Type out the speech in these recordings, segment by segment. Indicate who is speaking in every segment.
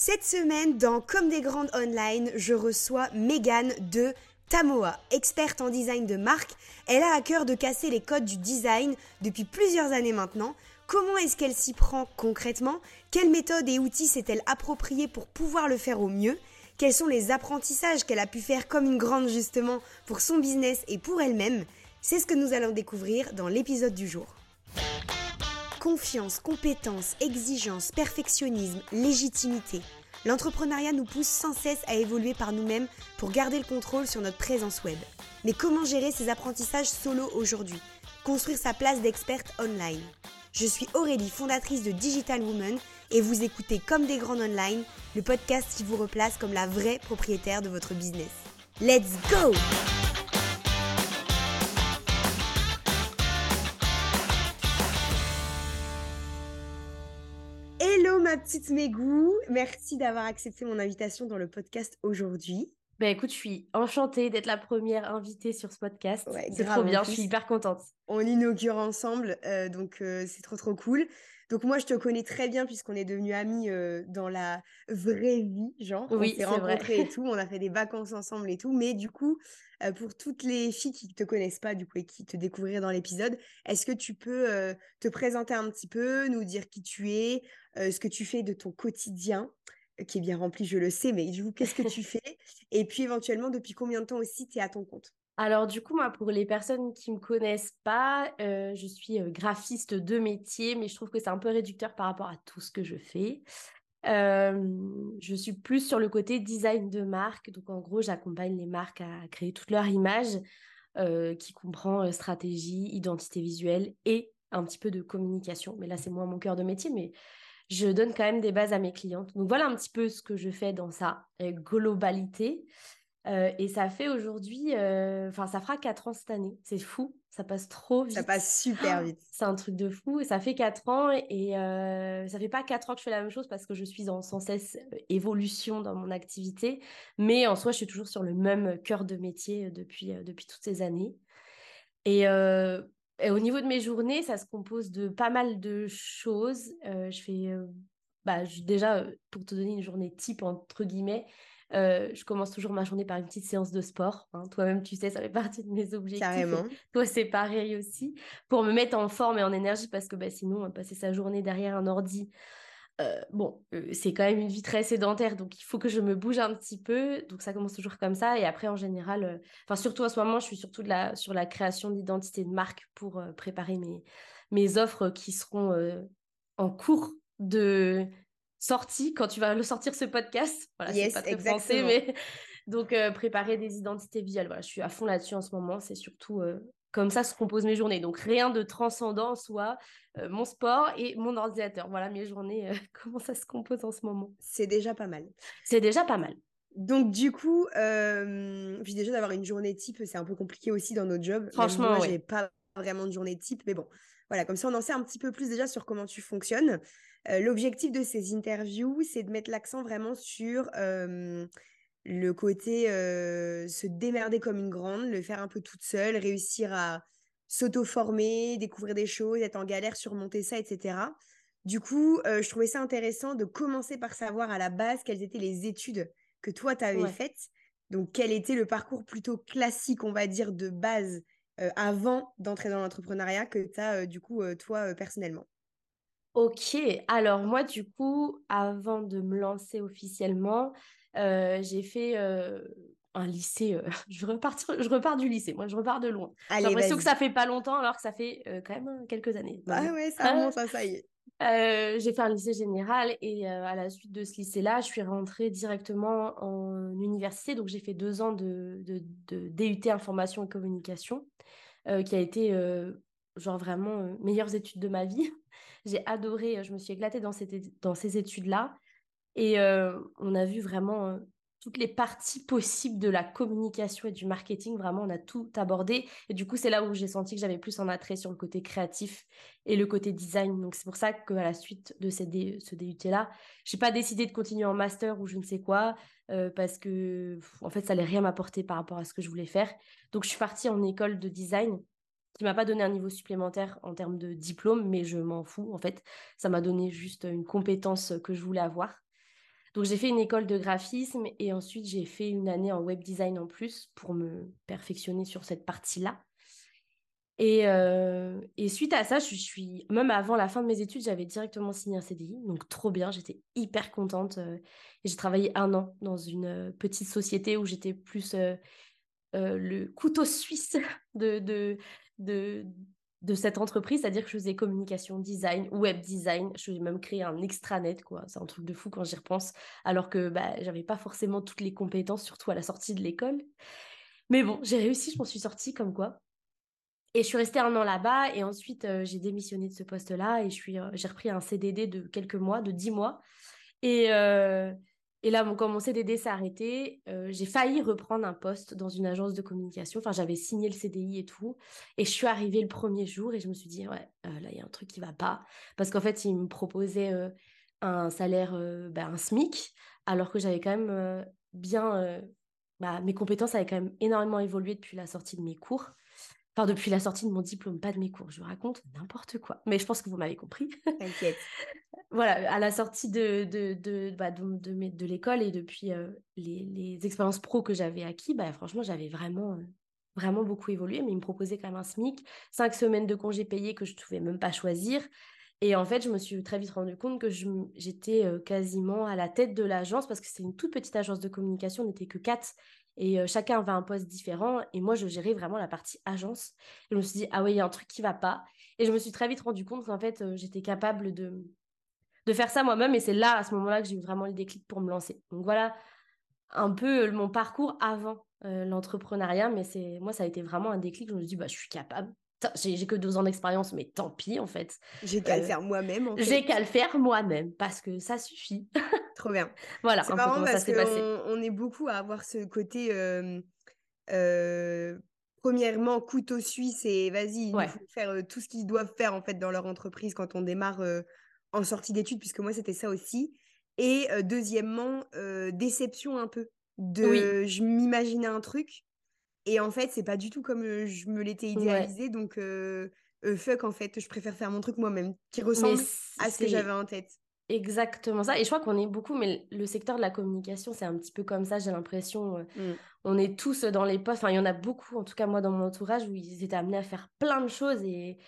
Speaker 1: Cette semaine, dans Comme des grandes online, je reçois Megan de Tamoa, experte en design de marque. Elle a à cœur de casser les codes du design depuis plusieurs années maintenant. Comment est-ce qu'elle s'y prend concrètement? Quelles méthodes et outils s'est-elle appropriée pour pouvoir le faire au mieux? Quels sont les apprentissages qu'elle a pu faire comme une grande justement pour son business et pour elle-même? C'est ce que nous allons découvrir dans l'épisode du jour. Confiance, compétence, exigence, perfectionnisme, légitimité. L'entrepreneuriat nous pousse sans cesse à évoluer par nous-mêmes pour garder le contrôle sur notre présence web. Mais comment gérer ces apprentissages solo aujourd'hui? Construire sa place d'experte online. Je suis Aurélie, fondatrice de Digital Woman, et vous écoutez Comme des grandes online, le podcast qui vous replace comme la vraie propriétaire de votre business. Let's go ma petite Mégou, merci d'avoir accepté mon invitation dans le podcast aujourd'hui.
Speaker 2: Ben écoute, je suis enchantée d'être la première invitée sur ce podcast. c'est trop bien, je suis hyper contente.
Speaker 1: On inaugure ensemble, euh, donc euh, c'est trop trop cool. Donc moi, je te connais très bien puisqu'on est devenus amis euh, dans la vraie vie, genre.
Speaker 2: Oui,
Speaker 1: on s'est rencontrés et tout, on a fait des vacances ensemble et tout. Mais du coup, pour toutes les filles qui ne te connaissent pas du coup et qui te découvriraient dans l'épisode, est-ce que tu peux te présenter un petit peu, nous dire qui tu es, ce que tu fais de ton quotidien qui est bien rempli, je le sais, mais du coup, qu'est-ce que tu fais? Et puis éventuellement, depuis combien de temps aussi tu es à ton compte?
Speaker 2: Alors du coup, moi, pour les personnes qui ne me connaissent pas, euh, je suis euh, graphiste de métier, mais je trouve que c'est un peu réducteur par rapport à tout ce que je fais. Euh, je suis plus sur le côté design de marque, donc en gros, j'accompagne les marques à créer toute leur image, qui comprend stratégie, identité visuelle et un petit peu de communication. Mais là, c'est moins mon cœur de métier, mais je donne quand même des bases à mes clientes. Donc voilà un petit peu ce que je fais dans sa euh, globalité. Euh, et ça fait aujourd'hui, euh, enfin ça fera 4 ans cette année. C'est fou, ça passe trop vite.
Speaker 1: Ça passe super vite.
Speaker 2: c'est un truc de fou. Ça fait 4 ans et ça fait pas 4 ans que je fais la même chose parce que je suis en sans cesse évolution dans mon activité. Mais en soi, je suis toujours sur le même cœur de métier depuis, depuis toutes ces années. Et et au niveau de mes journées, ça se compose de pas mal de choses. Euh, je fais, euh, bah, déjà, euh, pour te donner une journée type, entre guillemets, je commence toujours ma journée par une petite séance de sport. Hein. Toi-même, tu sais, ça fait partie de mes objectifs.
Speaker 1: Carrément.
Speaker 2: Toi, c'est pareil aussi. Pour me mettre en forme et en énergie, parce que bah, sinon, passer sa journée derrière un ordi, euh, bon, euh, c'est quand même une vie très sédentaire, donc il faut que je me bouge un petit peu. Donc ça commence toujours comme ça. Et après, en général, euh, enfin surtout en ce moment, je suis surtout de la, sur la création d'identité de marque pour préparer mes, mes offres qui seront en cours de sortie quand tu vas le sortir ce podcast. Voilà,
Speaker 1: c'est
Speaker 2: pas très
Speaker 1: exactement.
Speaker 2: mais donc préparer des identités visuelles. Voilà, je suis à fond là-dessus en ce moment. C'est surtout comme ça se composent mes journées. Donc rien de transcendant, soit euh, mon sport et mon ordinateur. Voilà mes journées, euh, comment ça se compose en ce moment.
Speaker 1: C'est déjà pas mal.
Speaker 2: C'est déjà pas mal.
Speaker 1: Donc du coup, euh, puis déjà d'avoir une journée type, c'est un peu compliqué aussi dans notre job.
Speaker 2: Franchement,
Speaker 1: moi, j'ai pas vraiment de journée type, mais bon, voilà, comme ça on en sait un petit peu plus déjà sur comment tu fonctionnes. L'objectif de ces interviews, c'est de mettre l'accent vraiment sur le côté se démerder comme une grande, le faire un peu toute seule, réussir à s'auto-former, découvrir des choses, être en galère, surmonter ça, etc. Du coup, je trouvais ça intéressant de commencer par savoir à la base quelles étaient les études que toi, tu avais faites. Donc, quel était le parcours plutôt classique, on va dire, de base avant d'entrer dans l'entrepreneuriat que tu as, du coup, toi, personnellement
Speaker 2: Ok, alors moi, du coup, avant de me lancer officiellement, euh, j'ai fait euh, un lycée. Euh, je, repars, je repars du lycée. Moi, je repars de loin. J'ai l'impression que ça fait pas longtemps, alors que ça fait quand même quelques années.
Speaker 1: Ah ouais, ça remonte, ça, y
Speaker 2: est. j'ai fait un lycée général et à la suite de ce lycée-là, je suis rentrée directement en université. Donc, j'ai fait deux ans de, de, de, DUT information et communication, qui a été genre vraiment meilleures études de ma vie. j'ai adoré, je me suis éclatée dans, cette, dans ces études-là. Et euh, on a vu vraiment euh, toutes les parties possibles de la communication et du marketing. Vraiment, on a tout abordé. Et du coup, c'est là où j'ai senti que j'avais plus en attrait sur le côté créatif et le côté design. Donc, c'est pour ça qu'à la suite de ce DUT-là, je n'ai pas décidé de continuer en master ou je ne sais quoi, euh, parce que, en fait, ça n'allait rien m'apporter par rapport à ce que je voulais faire. Donc, je suis partie en école de design qui m'a pas donné un niveau supplémentaire en termes de diplôme, mais je m'en fous. En fait, ça m'a donné juste une compétence que je voulais avoir. Donc j'ai fait une école de graphisme et ensuite j'ai fait une année en web design en plus pour me perfectionner sur cette partie-là. Et, euh, suite à ça, je suis, même avant la fin de mes études, j'avais directement signé un CDI, donc trop bien, j'étais hyper contente. Euh, et j'ai travaillé un an dans une euh, petite société où j'étais plus le couteau suisse de, de, de cette entreprise, c'est-à-dire que je faisais communication design, web design, je faisais même créer un extranet, quoi. C'est un truc de fou quand j'y repense, alors que bah, j'avais pas forcément toutes les compétences, surtout à la sortie de l'école. Mais bon, j'ai réussi, je m'en suis sortie comme quoi. Et je suis restée un an là-bas et ensuite euh, j'ai démissionné de ce poste-là et euh, j'ai repris un CDD de quelques mois, de dix mois. Et, euh, et là, quand mon CDD s'est arrêté, j'ai failli reprendre un poste dans une agence de communication. Enfin, j'avais signé le CDI et tout. Et je suis arrivée le premier jour et je me suis dit, ouais, là, il y a un truc qui va pas. Parce qu'en fait, ils me proposaient un salaire, ben, un SMIC, alors que j'avais quand même bien... Bah, mes compétences avaient quand même énormément évolué depuis la sortie de mes cours. Enfin, depuis la sortie de mon diplôme, pas de mes cours. Je vous raconte n'importe quoi. Mais je pense que vous m'avez compris.
Speaker 1: T'inquiète.
Speaker 2: voilà, à la sortie de, de, de, bah, de, de, l'école et depuis euh, les, les, expériences pro que j'avais acquis, bah, franchement, j'avais vraiment, euh, vraiment beaucoup évolué. Mais ils me proposaient quand même un SMIC, cinq semaines de congés payés que je ne pouvais même pas choisir. Et en fait, je me suis très vite rendu compte que j'étais euh, quasiment à la tête de l'agence parce que c'est une toute petite agence de communication, on n'était que quatre et chacun avait un poste différent. Et moi, je gérais vraiment la partie agence. Et je me suis dit, ah oui, il y a un truc qui va pas. Et je me suis très vite rendu compte qu'en fait, j'étais capable de, de faire ça moi-même. Et c'est là, à ce moment-là, que j'ai eu vraiment le déclic pour me lancer. Donc voilà un peu mon parcours avant l'entrepreneuriat. Mais c'est moi, ça a été vraiment un déclic. Je me suis dit, bah, je suis capable. J'ai que deux ans d'expérience, mais tant pis en fait.
Speaker 1: J'ai qu'à le faire moi-même.
Speaker 2: J'ai qu'à le faire moi-même parce que ça suffit.
Speaker 1: Trop bien.
Speaker 2: voilà,
Speaker 1: c'est marrant parce qu'on on est beaucoup à avoir ce côté, premièrement, couteau suisse et vas-y, il faut faire tout ce qu'ils doivent faire en fait dans leur entreprise quand on démarre en sortie d'études, puisque moi c'était ça aussi. Et deuxièmement, déception un peu. De, Je m'imaginais un truc et en fait, c'est pas du tout comme je me l'étais idéalisé. Donc, fuck, en fait, je préfère faire mon truc moi-même, qui ressemble à ce que j'avais en tête
Speaker 2: exactement ça. Et je crois qu'on est beaucoup, mais le secteur de la communication, c'est un petit peu comme ça, j'ai l'impression. Mmh. On est tous dans les postes, enfin, il y en a beaucoup, en tout cas moi dans mon entourage, où ils étaient amenés à faire plein de choses et,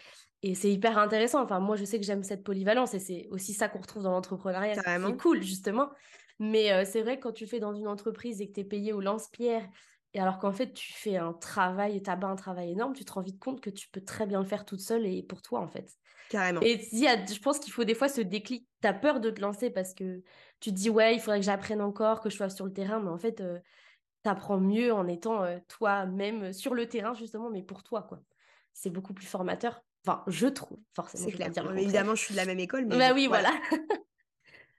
Speaker 2: et c'est hyper intéressant. Enfin, moi, je sais que j'aime cette polyvalence et c'est aussi ça qu'on retrouve dans l'entrepreneuriat. C'est cool, justement. Mais euh, c'est vrai que quand tu fais dans une entreprise et que tu es payé au lance-pierre, et alors qu'en fait, tu fais un travail, tu as un travail énorme, tu te rends vite compte que tu peux très bien le faire toute seule et pour toi, en fait.
Speaker 1: Carrément.
Speaker 2: Et je pense qu'il faut des fois ce déclic. Tu as peur de te lancer parce que tu te dis, ouais, il faudrait que j'apprenne encore, que je sois sur le terrain. Mais en fait, euh, tu apprends mieux en étant euh, toi-même sur le terrain, justement, mais pour toi, quoi. C'est beaucoup plus formateur. Enfin, je trouve, forcément.
Speaker 1: C'est clair. Évidemment, je suis de la même école.
Speaker 2: Mais bah oui, voilà.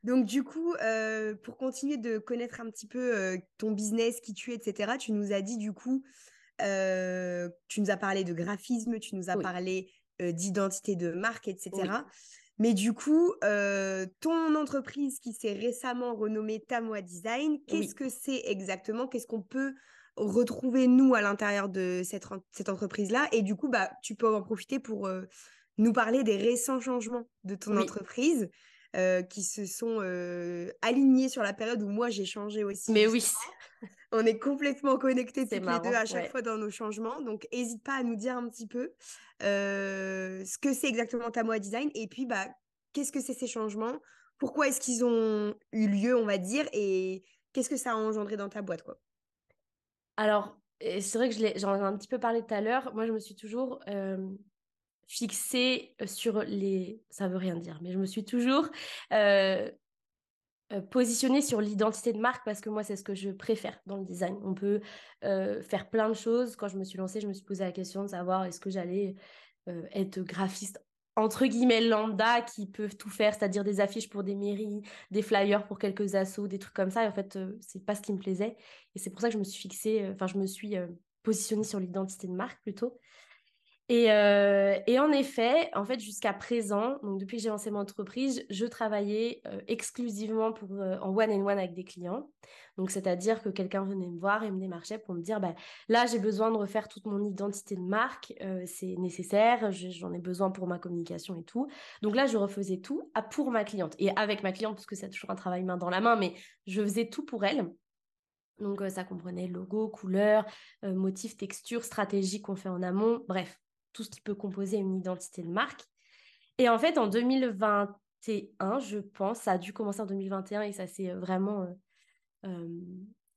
Speaker 1: Donc, du coup, euh, pour continuer de connaître un petit peu ton business, qui tu es, etc., tu nous as dit, du coup, tu nous as parlé de graphisme, tu nous as parlé euh, d'identité de marque, etc. Mais du coup, euh, ton entreprise qui s'est récemment renommée Tamoa Design, qu'est-ce que c'est exactement? Qu'est-ce qu'on peut retrouver, nous, à l'intérieur de cette, cette entreprise-là? Et du coup, bah, tu peux en profiter pour euh, nous parler des récents changements de ton entreprise. Qui se sont alignés sur la période où moi j'ai changé aussi.
Speaker 2: Mais oui.
Speaker 1: On est complètement connectés toutes les deux à chaque fois dans nos changements. Donc, n'hésite pas à nous dire un petit peu ce que c'est exactement ta Design et puis bah, qu'est-ce que c'est ces changements? Pourquoi est-ce qu'ils ont eu lieu, on va dire, et qu'est-ce que ça a engendré dans ta boîte quoi?
Speaker 2: Alors, c'est vrai que j'en ai un petit peu parlé tout à l'heure. Moi, je me suis toujours fixée sur les... Ça veut rien dire, mais je me suis toujours euh, positionner sur l'identité de marque parce que moi, c'est ce que je préfère dans le design. On peut euh, faire plein de choses. Quand je me suis lancée, je me suis posé la question de savoir est-ce que j'allais euh, être graphiste entre guillemets lambda qui peuvent tout faire, c'est-à-dire des affiches pour des mairies, des flyers pour quelques assos, des trucs comme ça. Et en fait, c'est pas ce qui me plaisait. Et c'est pour ça que je me suis fixée, enfin, je me suis positionnée sur l'identité de marque plutôt. Euh, et, en effet, en fait, jusqu'à présent, donc depuis que j'ai lancé mon entreprise, je travaillais euh, exclusivement euh, en one-on-one avec des clients. Donc, c'est-à-dire que quelqu'un venait me voir et me démarchait pour me dire, bah, là, j'ai besoin de refaire toute mon identité de marque, c'est nécessaire, j'en ai besoin pour ma communication et tout. Donc là, je refaisais tout pour ma cliente et avec ma cliente, parce que c'est toujours un travail main dans la main, mais je faisais tout pour elle. Donc, ça comprenait logo, couleur, motif, texture, stratégie qu'on fait en amont, bref, tout ce qui peut composer une identité de marque. Et en fait, en 2021, je pense, ça a dû commencer en 2021 et ça s'est euh, vraiment euh, euh,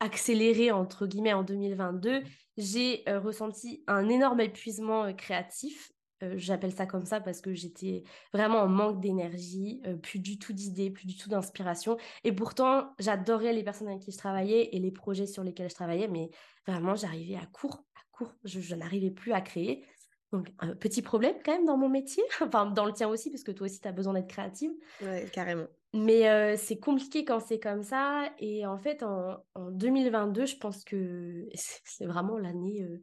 Speaker 2: accéléré, entre guillemets, en 2022, j'ai ressenti un énorme épuisement créatif. J'appelle ça comme ça parce que j'étais vraiment en manque d'énergie, plus du tout d'idées, plus du tout d'inspiration. Et pourtant, j'adorais les personnes avec qui je travaillais et les projets sur lesquels je travaillais, mais vraiment, j'arrivais à court, à court. je n'arrivais plus à créer. Donc, un petit problème quand même dans mon métier, enfin dans le tien aussi, parce que toi aussi, tu as besoin d'être créative.
Speaker 1: Ouais, carrément.
Speaker 2: Mais euh, c'est compliqué quand c'est comme ça. Et en fait, en, 2022, je pense que c'est vraiment l'année... Euh,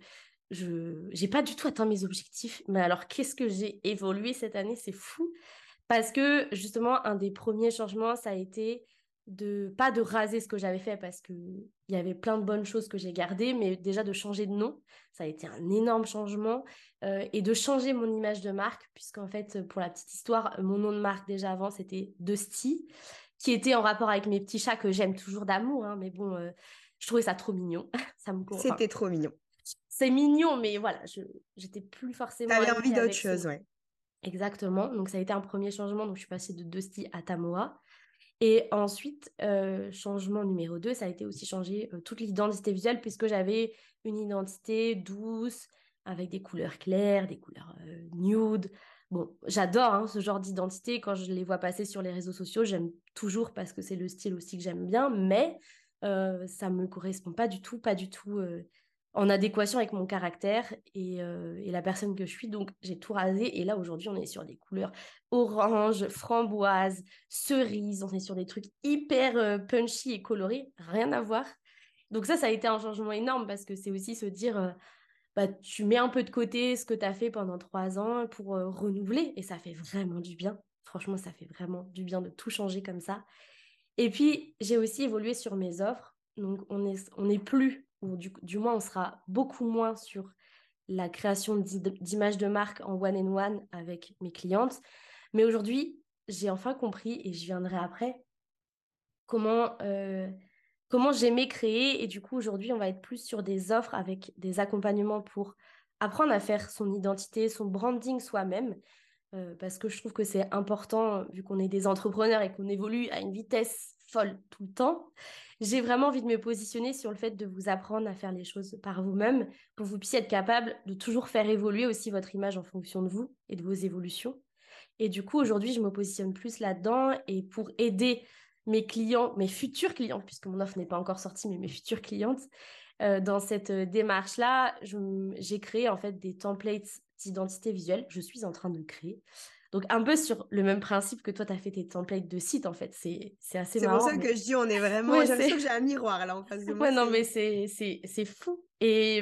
Speaker 2: je n'ai pas du tout atteint mes objectifs. Mais alors, qu'est-ce que j'ai évolué cette année? C'est fou. Parce que justement, un des premiers changements, ça a été de pas de raser ce que j'avais fait parce que il y avait plein de bonnes choses que j'ai gardées, mais déjà de changer de nom, ça a été un énorme changement euh, et de changer mon image de marque puisqu'en fait pour la petite histoire, mon nom de marque déjà avant c'était Dusty qui était en rapport avec mes petits chats que j'aime toujours d'amour, hein, mais bon, euh, je trouvais ça trop mignon, ça me
Speaker 1: C'était trop mignon.
Speaker 2: C'est mignon, mais voilà, je j'étais plus forcément.
Speaker 1: T'avais envie d'autre chose, ouais.
Speaker 2: Exactement. Donc ça a été un premier changement. Donc je suis passée de Dusty à Tamoa. Et ensuite, euh, changement numéro 2, ça a été aussi changer euh, toute l'identité visuelle puisque j'avais une identité douce avec des couleurs claires, des couleurs euh, nude. Bon, j'adore hein, ce genre d'identité. Quand je les vois passer sur les réseaux sociaux, j'aime toujours parce que c'est le style aussi que j'aime bien, mais ça ne me correspond pas du tout, pas du tout en adéquation avec mon caractère euh, et, la personne que je suis. Donc, j'ai tout rasé. Et là, aujourd'hui, on est sur des couleurs orange, framboise, cerise. On est sur des trucs hyper euh, punchy et colorés. Rien à voir. Donc, ça, ça a été un changement énorme parce que c'est aussi se dire, euh, bah, tu mets un peu de côté ce que tu as fait pendant trois ans pour renouveler. Et ça fait vraiment du bien. Franchement, ça fait vraiment du bien de tout changer comme ça. Et puis, j'ai aussi évolué sur mes offres. Donc, on n'est on plus ou du, moins on sera beaucoup moins sur la création d'images de marque en one-on-one avec mes clientes. Mais aujourd'hui, j'ai enfin compris, et je viendrai après, comment, euh, comment j'aimais créer. Et du coup, aujourd'hui, on va être plus sur des offres avec des accompagnements pour apprendre à faire son identité, son branding soi-même. Euh, parce que je trouve que c'est important, vu qu'on est des entrepreneurs et qu'on évolue à une vitesse folle tout le temps j'ai vraiment envie de me positionner sur le fait de vous apprendre à faire les choses par vous-même pour que vous puissiez être capable de toujours faire évoluer aussi votre image en fonction de vous et de vos évolutions. Et du coup, aujourd'hui, je me positionne plus là-dedans et pour aider mes clients, mes futurs clients, puisque mon offre n'est pas encore sortie, mais mes futures clientes, euh, dans cette euh, démarche-là, j'ai créé en fait des templates d'identité visuelle. Je suis en train de créer donc, un peu sur le même principe que toi, tu as fait tes templates de site, en fait. C'est, assez marrant.
Speaker 1: C'est pour ça que je dis, on est vraiment. j'ai l'impression que j'ai un miroir là en face de moi.
Speaker 2: Ouais, non, mais c'est, fou. Et,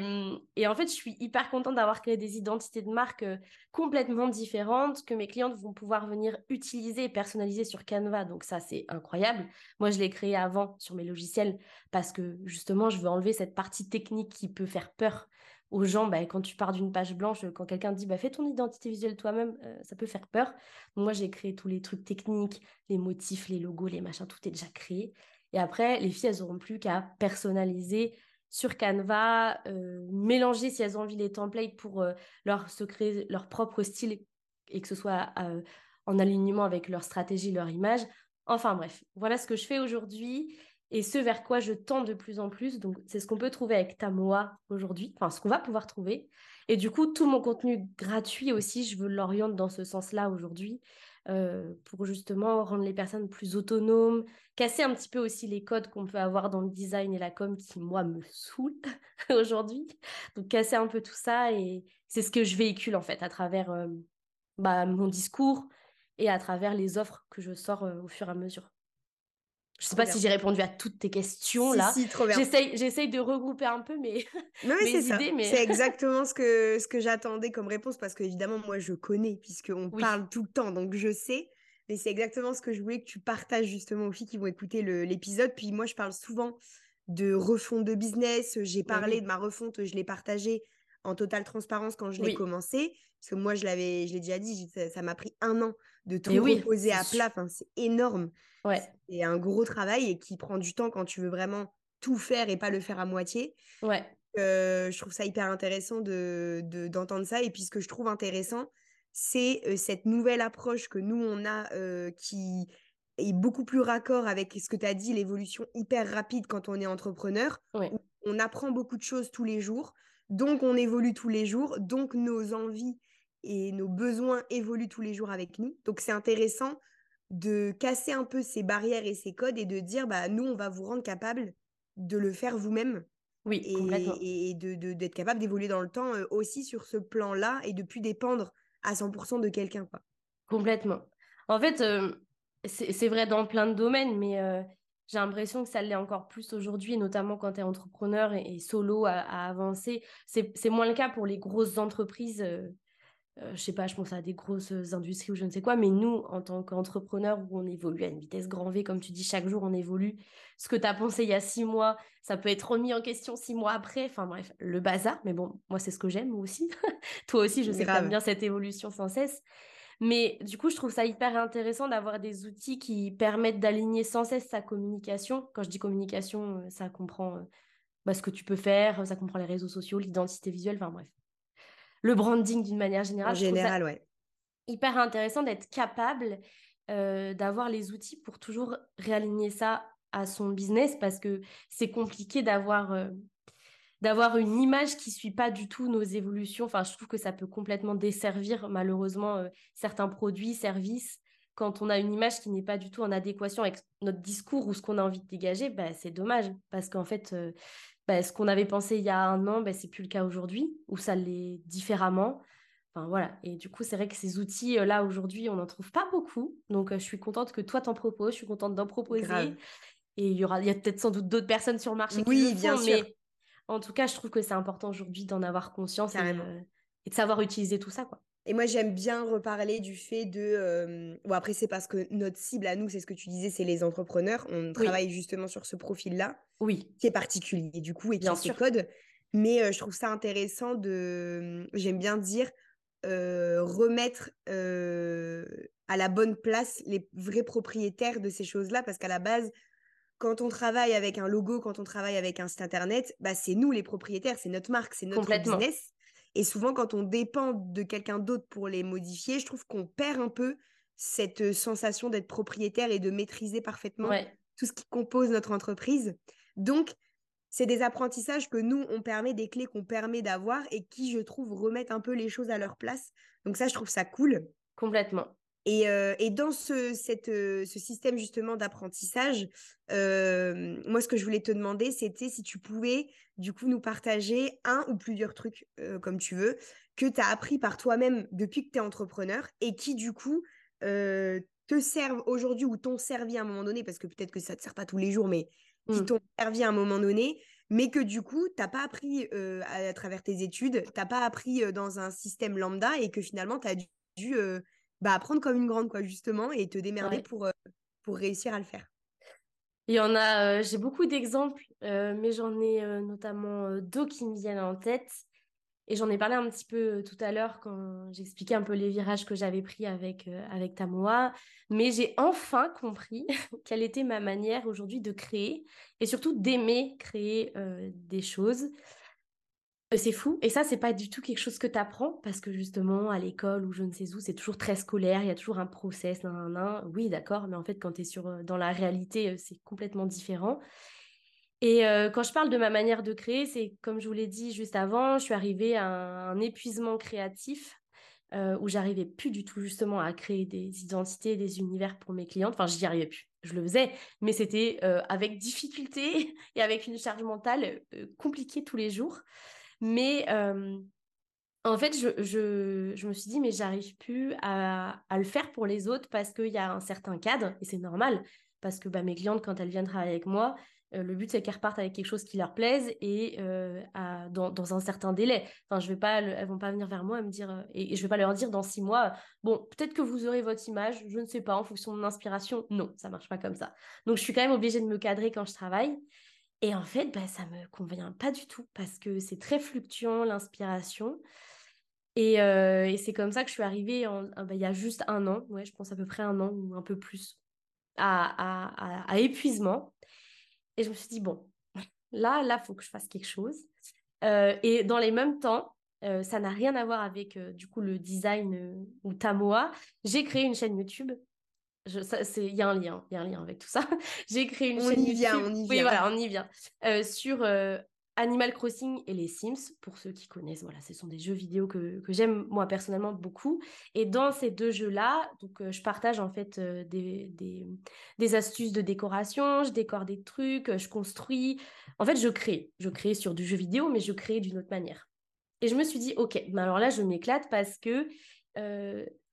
Speaker 2: et, en fait, je suis hyper contente d'avoir créé des identités de marque complètement différentes que mes clientes vont pouvoir venir utiliser et personnaliser sur Canva. Donc, ça, c'est incroyable. Moi, je l'ai créé avant sur mes logiciels parce que justement, je veux enlever cette partie technique qui peut faire peur aux gens, bah, quand tu pars d'une page blanche, quand quelqu'un dit bah, fais ton identité visuelle toi-même, euh, ça peut faire peur. moi, j'ai créé tous les trucs techniques, les motifs, les logos, les machins, tout est déjà créé. Et après, les filles, elles n'auront plus qu'à personnaliser sur Canva, euh, mélanger si elles ont envie les templates pour euh, leur se créer leur propre style et que ce soit en alignement avec leur stratégie, leur image. Enfin bref, voilà ce que je fais aujourd'hui et ce vers quoi je tends de plus en plus. Donc, c'est ce qu'on peut trouver avec Tamoa aujourd'hui, enfin, ce qu'on va pouvoir trouver. Et du coup, tout mon contenu gratuit aussi, je veux l'orienter dans ce sens-là aujourd'hui euh, pour justement rendre les personnes plus autonomes, casser un petit peu aussi les codes qu'on peut avoir dans le design et la com qui, moi, me saoulent aujourd'hui. Donc, casser un peu tout ça et c'est ce que je véhicule en fait à travers euh, bah, mon discours et à travers les offres que je sors euh, au fur et à mesure. Je sais pas si j'ai répondu à toutes tes questions là.
Speaker 1: Si, trop bien.
Speaker 2: J'essaye, de regrouper un peu mes, idées. Mais...
Speaker 1: C'est exactement ce que, ce que j'attendais comme réponse parce que évidemment, moi, je connais puisqu'on parle tout le temps, donc je sais. Mais c'est exactement ce que je voulais que tu partages justement aux filles qui vont écouter l'épisode. Puis moi, je parle souvent de refonte de business. J'ai parlé de ma refonte, je l'ai partagée en totale transparence quand je l'ai commencé. Parce que moi, je l'avais, je l'ai déjà dit, ça m'a pris un an de tout reposer à plat. Enfin, c'est énorme.
Speaker 2: Ouais.
Speaker 1: C'est un gros travail et qui prend du temps quand tu veux vraiment tout faire et pas le faire à moitié.
Speaker 2: Ouais.
Speaker 1: Euh, je trouve ça hyper intéressant de, d'entendre ça. Et puis, ce que je trouve intéressant, c'est euh, cette nouvelle approche que nous, on a euh, qui est beaucoup plus raccord avec ce que tu as dit, l'évolution hyper rapide quand on est entrepreneur. On apprend beaucoup de choses tous les jours. Donc, on évolue tous les jours. Donc, nos envies et nos besoins évoluent tous les jours avec nous. Donc c'est intéressant de casser un peu ces barrières et ces codes et de dire bah nous on va vous rendre capable de le faire vous-même.
Speaker 2: Oui,
Speaker 1: et,
Speaker 2: complètement.
Speaker 1: et de d'être capable d'évoluer dans le temps euh, aussi sur ce plan-là et de plus dépendre à 100% de quelqu'un.
Speaker 2: Complètement. En fait, euh, c'est vrai dans plein de domaines, mais euh, j'ai l'impression que ça l'est encore plus aujourd'hui, notamment quand tu es entrepreneur et, solo à, à avancer. C'est moins le cas pour les grosses entreprises euh, je sais pas, je pense à des grosses industries ou je ne sais quoi, mais nous, en tant qu'entrepreneurs, où on évolue à une vitesse grand V, comme tu dis, chaque jour on évolue. Ce que tu as pensé il y a six mois, ça peut être remis en question six mois après. Enfin bref, le bazar. Mais bon, moi, c'est ce que j'aime aussi. Toi aussi, je sais que tu bien cette évolution sans cesse. Mais du coup, je trouve ça hyper intéressant d'avoir des outils qui permettent d'aligner sans cesse sa communication. Quand je dis communication, euh, ça comprend euh, bah, ce que tu peux faire, ça comprend les réseaux sociaux, l'identité visuelle, enfin bref le branding d'une manière générale.
Speaker 1: En général, ouais.
Speaker 2: Hyper intéressant d'être capable euh, d'avoir les outils pour toujours réaligner ça à son business parce que c'est compliqué d'avoir euh, d'avoir une image qui suit pas du tout nos évolutions. Enfin, je trouve que ça peut complètement desservir malheureusement euh, certains produits, services. Quand on a une image qui n'est pas du tout en adéquation avec notre discours ou ce qu'on a envie de dégager, bah, c'est dommage parce qu'en fait, bah, ce qu'on avait pensé il y a un an, bah, c'est plus le cas aujourd'hui, ou ça l'est différemment. Enfin voilà. Et du coup, c'est vrai que ces outils, euh, là, aujourd'hui, on n'en trouve pas beaucoup. Donc, euh, je suis contente que toi t'en proposes, je suis contente d'en proposer. Et il y aura, il y a peut-être sans doute d'autres personnes sur le marché qui le font, bien sûr. mais en tout cas, je trouve que c'est important aujourd'hui d'en avoir conscience et, euh, et, de savoir utiliser tout ça, quoi.
Speaker 1: Et moi, j'aime bien reparler du fait de. Bon, après, c'est parce que notre cible à nous, c'est ce que tu disais, c'est les entrepreneurs. On travaille justement sur ce profil-là.
Speaker 2: Oui.
Speaker 1: Qui est particulier, du coup, et qui a ses codes. Mais je trouve ça intéressant de. J'aime bien dire. remettre à la bonne place les vrais propriétaires de ces choses-là, parce qu'à la base, quand on travaille avec un logo, quand on travaille avec un site internet, bah, c'est nous les propriétaires, c'est notre marque, c'est notre business. Et souvent, quand on dépend de quelqu'un d'autre pour les modifier, je trouve qu'on perd un peu cette sensation d'être propriétaire et de maîtriser parfaitement tout ce qui compose notre entreprise. Donc, c'est des apprentissages que nous, on permet, des clés qu'on permet d'avoir et qui, je trouve, remettent un peu les choses à leur place. Donc ça, je trouve ça cool.
Speaker 2: Complètement.
Speaker 1: Euh, et, dans ce, cette, euh, ce système justement d'apprentissage, euh, moi ce que je voulais te demander, c'était si tu pouvais du coup nous partager un ou plusieurs trucs, comme tu veux, que tu as appris par toi-même depuis que tu es entrepreneur et qui du coup te servent aujourd'hui ou t'ont servi à un moment donné, parce que peut-être que ça ne te sert pas tous les jours, mais qui mmh. t'ont servi à un moment donné, mais que du coup, tu n'as pas appris à, travers tes études, tu n'as pas appris dans un système lambda et que finalement, tu as dû bah, apprendre comme une grande, quoi, justement, et te démerder pour, euh, pour réussir à le faire.
Speaker 2: Il y en a, euh, j'ai beaucoup d'exemples, euh, mais j'en ai notamment deux qui me viennent en tête. Et j'en ai parlé un petit peu tout à l'heure quand j'expliquais un peu les virages que j'avais pris avec, avec Tamoa. Mais j'ai enfin compris quelle était ma manière aujourd'hui de créer et surtout d'aimer créer des choses. Euh, c'est fou. Et ça, c'est pas du tout quelque chose que tu apprends parce que justement, à l'école ou je ne sais où, c'est toujours très scolaire, il y a toujours un process, Oui, d'accord, mais en fait, quand tu es sur, euh, dans la réalité, euh, c'est complètement différent. Et quand je parle de ma manière de créer, c'est comme je vous l'ai dit juste avant, je suis arrivée à un, épuisement créatif où j'arrivais plus du tout justement à créer des identités, des univers pour mes clientes. Enfin, j'y arrivais plus. Je le faisais, mais c'était avec difficulté et avec une charge mentale compliquée tous les jours. Mais en fait, je, me suis dit, mais j'arrive plus à, à, le faire pour les autres parce qu'il y a un certain cadre, et c'est normal. parce que bah, mes clientes, quand elles viennent travailler avec moi, euh, le but, c'est qu'elles repartent avec quelque chose qui leur plaise et euh, dans, un certain délai. Enfin, je vais pas, elles vont pas venir vers moi et me dire, et, je vais pas leur dire dans six mois, bon, peut-être que vous aurez votre image, je ne sais pas, en fonction de mon inspiration. Non, ça marche pas comme ça. Donc, je suis quand même obligée de me cadrer quand je travaille. Et en fait, bah, ça me convient pas du tout parce que c'est très fluctuant l'inspiration. Et, euh, c'est comme ça que je suis arrivée bah, il y a juste un an, ouais, je pense à peu près un an ou un peu plus, à, épuisement. Et je me suis dit, bon, là, là, faut que je fasse quelque chose. Euh, et dans les mêmes temps, euh, ça n'a rien à voir avec du coup le design ou Tamoa. J'ai créé une chaîne YouTube. Il y a un lien, il y a un lien avec tout ça. J'ai créé une chaîne
Speaker 1: y
Speaker 2: vient,
Speaker 1: On y vient,
Speaker 2: Oui, voilà, on y vient. sur Animal Crossing et les Sims, pour ceux qui connaissent, voilà, ce sont des jeux vidéo que, j'aime moi personnellement beaucoup. Et dans ces deux jeux-là, donc euh, je partage en fait euh, des, des, astuces de décoration, je décore des trucs, euh, je construis. En fait, je crée. Je crée sur du jeu vidéo, mais je crée d'une autre manière. Et je me suis dit, ok, mais alors là, je m'éclate parce que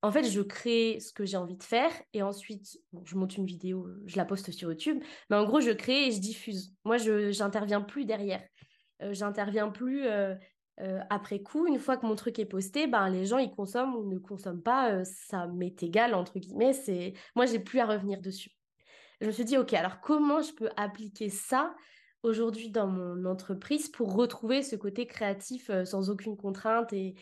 Speaker 2: en fait, je crée ce que j'ai envie de faire et ensuite, je monte une vidéo, je la poste sur YouTube. Mais en gros, je crée et je diffuse. Moi, je n'interviens plus derrière. Euh, j'interviens plus euh, euh, après coup. Une fois que mon truc est posté, ben, les gens, ils consomment ou ne consomment pas. ça m'est égal, entre guillemets. C'est... Moi, j'ai plus à revenir dessus. Je me suis dit, OK, alors comment je peux appliquer ça aujourd'hui dans mon entreprise pour retrouver ce côté créatif sans aucune contrainte et,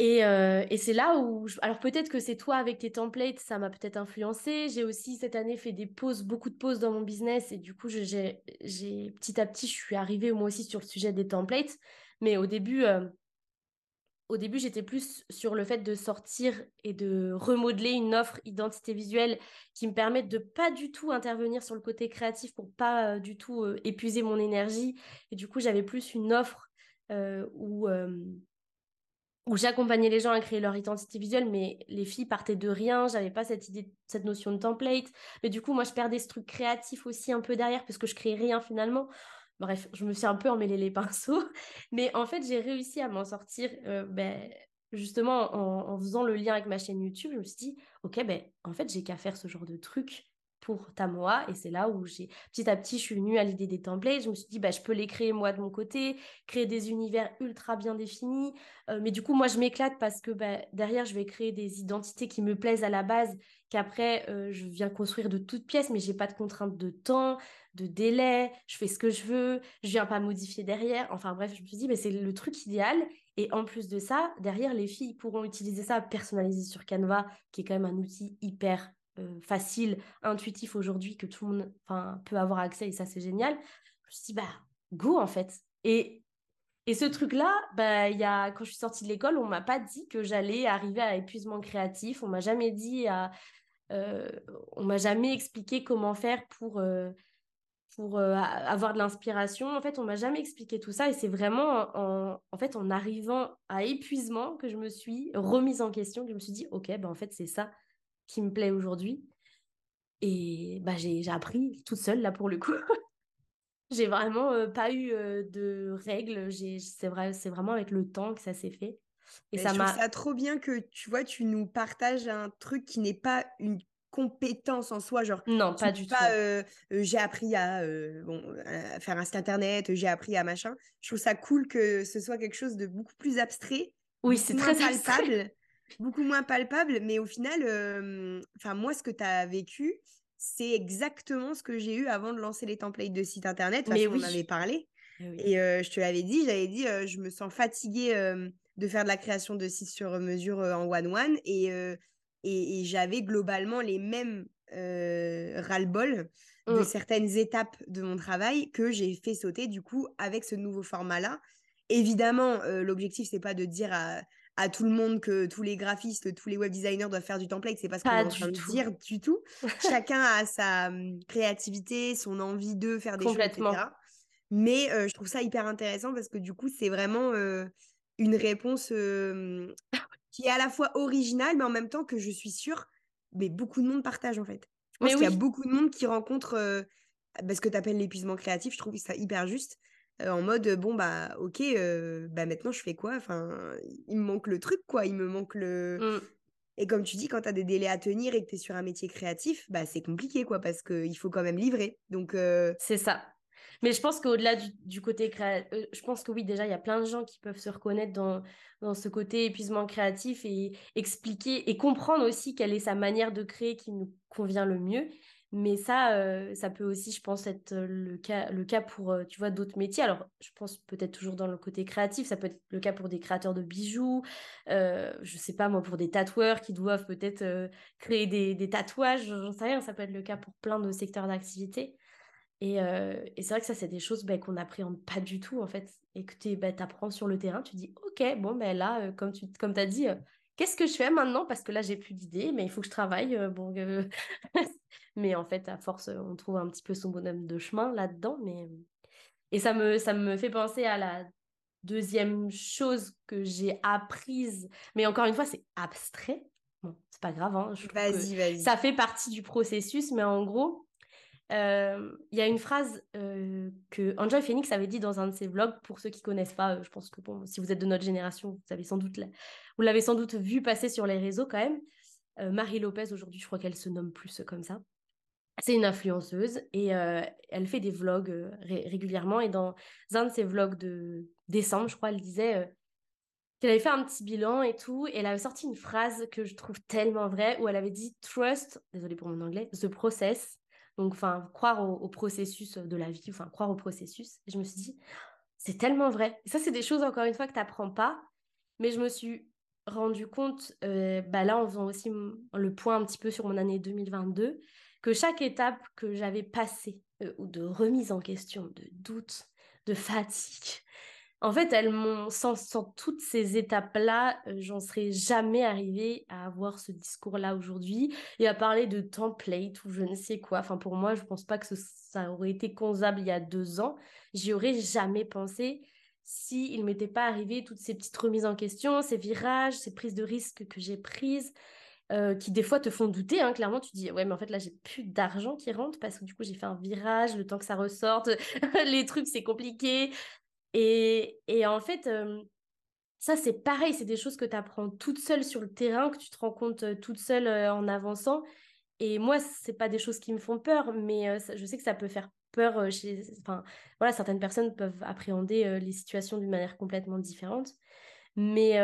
Speaker 2: euh, et, c'est là où, alors peut-être que c'est toi avec tes templates, ça m'a peut-être influencé. J'ai aussi cette année fait des pauses, beaucoup de pauses dans mon business et du coup, j'ai, petit à petit, je suis arrivée moi aussi sur le sujet des templates. Mais au début, euh, au début, j'étais plus sur le fait de sortir et de remodeler une offre identité visuelle qui me permette de pas du tout intervenir sur le côté créatif pour pas euh, du tout épuiser mon énergie. Et du coup, j'avais plus une offre où où j'accompagnais les gens à créer leur identité visuelle, mais les filles partaient de rien, j'avais pas cette idée, cette notion de template. Mais du coup, moi, je perdais ce truc créatif aussi un peu derrière parce que je créais rien finalement. Bref, je me suis un peu emmêlé les pinceaux, mais en fait, j'ai réussi à m'en sortir euh, ben, justement en, faisant le lien avec ma chaîne YouTube. Je me suis dit, ok, ben, en fait, j'ai qu'à faire ce genre de truc pour Tamoa. Et c'est là où j'ai petit à petit, je suis venue à l'idée des templates. Je me suis dit, bah, je peux les créer moi de mon côté, créer des univers ultra bien définis. Euh, mais du coup, moi, je m'éclate parce que bah, derrière, je vais créer des identités qui me plaisent à la base, qu'après, euh, je viens construire de toutes pièces, mais j'ai pas de contrainte de temps, de délai. Je fais ce que je veux. Je viens pas modifier derrière. Enfin bref, je me suis dit, bah, c'est le truc idéal. Et en plus de ça, derrière, les filles pourront utiliser ça personnalisé sur Canva, qui est quand même un outil hyper euh, facile, intuitif aujourd'hui que tout le monde peut avoir accès et ça c'est génial. Je me suis dit, bah, go en fait. Et, et ce truc-là, bah, y a, quand je suis sortie de l'école, on m'a pas dit que j'allais arriver à épuisement créatif, on m'a jamais dit à, euh, on m'a jamais expliqué comment faire pour, euh, pour avoir de l'inspiration. En fait, on m'a jamais expliqué tout ça et c'est vraiment en, en, fait en arrivant à épuisement que je me suis remise en question, que je me suis dit, ok, bah, en fait, c'est ça qui me plaît aujourd'hui. Et bah, j'ai appris toute seule, là, pour le coup. j'ai vraiment euh, pas eu euh, de règles. C'est vrai, vraiment avec le temps que ça s'est fait.
Speaker 1: Et ça m'a. ça trop bien que tu vois, tu nous partages un truc qui n'est pas une compétence en soi genre
Speaker 2: non pas du tout
Speaker 1: euh, j'ai appris à, bon, à faire un site internet j'ai appris à machin je trouve ça cool que ce soit quelque chose de beaucoup plus abstrait
Speaker 2: oui c'est très
Speaker 1: palpable beaucoup moins palpable, mais au final, enfin moi, ce que tu as vécu, c'est exactement ce que j'ai eu avant de lancer les templates de site internet. mais oui. on avait parlé. Eh et je te l'avais dit, j'avais dit, je me sens fatiguée de faire de la création de sites sur mesure en one-one. Et, et, j'avais globalement les mêmes ras-le-bol de mmh. certaines étapes de mon travail que j'ai fait sauter du coup avec ce nouveau format-là. Évidemment, l'objectif, c'est pas de dire à, à tout le monde que tous les graphistes, tous les web designers doivent faire du template. C'est pas ce qu'on est en train de dire du tout. Chacun a sa hum, créativité, son envie de faire des choses, etc. Mais euh, je trouve ça hyper intéressant parce que du coup, c'est vraiment euh, une réponse euh, qui est à la fois originale, mais en même temps que je suis sûre, mais beaucoup de monde partage en fait. Je pense qu'il y a beaucoup de monde qui rencontre bah, ce que tu appelles l'épuisement créatif. Je trouve ça hyper juste en mode bon bah ok bah maintenant je fais quoi? Enfin il me manque le truc quoi il me manque le mmh. Et comme tu dis, quand tu as des délais à tenir et que tu es sur un métier créatif, bah, c'est compliqué, quoi, parce qu'il faut quand même livrer. Donc,
Speaker 2: C'est ça. Mais je pense qu'au-delà du, côté créatif, je pense que oui, déjà, il y a plein de gens qui peuvent se reconnaître dans, dans ce côté épuisement créatif et expliquer et comprendre aussi quelle est sa manière de créer qui nous convient le mieux. Mais ça, euh, ça peut aussi, je pense, être le cas, le cas pour, euh, tu vois, d'autres métiers. Alors, je pense peut-être toujours dans le côté créatif, ça peut être le cas pour des créateurs de bijoux, euh, je sais pas moi, pour des tatoueurs qui doivent peut-être créer des, des tatouages, j'en sais rien, ça peut être le cas pour plein de secteurs d'activité. Et, euh, et c'est vrai que ça, c'est des choses ben, qu'on n'appréhende pas du tout, en fait. Et que tu ben, apprends sur le terrain, tu dis, OK, bon, ben là, euh, comme tu comme as dit, euh, qu'est-ce que je fais maintenant? Parce que là, j'ai plus d'idées, mais il faut que je travaille. bon, mais en fait, à force, on trouve un petit peu son bonhomme de chemin là-dedans. Mais... Et ça me, ça me fait penser à la deuxième chose que j'ai apprise. Mais encore une fois, c'est abstrait. Bon, c'est pas grave. Hein,
Speaker 1: vas-y, vas-y.
Speaker 2: Ça fait partie du processus, mais en gros, il y a une phrase que Enjoy Phoenix avait dit dans un de ses vlogs. Pour ceux qui connaissent pas, je pense que si vous êtes de notre génération, vous avez sans doute vous l'avez sans doute vu passer sur les réseaux quand même. Marie Lopez aujourd'hui, je crois qu'elle se nomme plus comme ça. C'est une influenceuse et elle fait des vlogs régulièrement. Et dans un de ses vlogs de décembre, je crois, elle disait qu'elle avait fait un petit bilan et tout. Et elle avait sorti une phrase que je trouve tellement vraie où elle avait dit Trust, désolé pour mon anglais, the process donc, enfin, croire au, processus de la vie, enfin, croire au processus. Je me suis dit, c'est tellement vrai. Et ça, c'est des choses, encore une fois, que tu n'apprends pas. Mais je me suis rendu compte, euh, bah là, en faisant aussi le point un petit peu sur mon année 2022, que chaque étape que j'avais passée, euh, ou de remise en question, de doute, de fatigue, en fait, elles m'ont, sans, toutes ces étapes-là, euh, j'en serais jamais arrivée à avoir ce discours-là aujourd'hui et à parler de template ou je ne sais quoi. Enfin, pour moi, je pense pas que ça aurait été concevable il y a deux ans. J'y aurais jamais pensé s'il il m'était pas arrivé toutes ces petites remises en question, ces virages, ces prises de risques que j'ai prises. Euh, qui des fois te font douter, hein, clairement, tu dis ouais mais en fait là j'ai plus d'argent qui rentre parce que du coup j'ai fait un virage, le temps que ça ressorte, les trucs c'est compliqué, et, en fait, ça, c'est pareil, c'est des choses que tu apprends toute seule sur le terrain, que tu te rends compte toute seule en avançant. Et moi, c'est pas des choses qui me font peur, mais je sais que ça peut faire peur chez. Enfin, voilà, certaines personnes peuvent appréhender les situations d'une manière complètement différente. Mais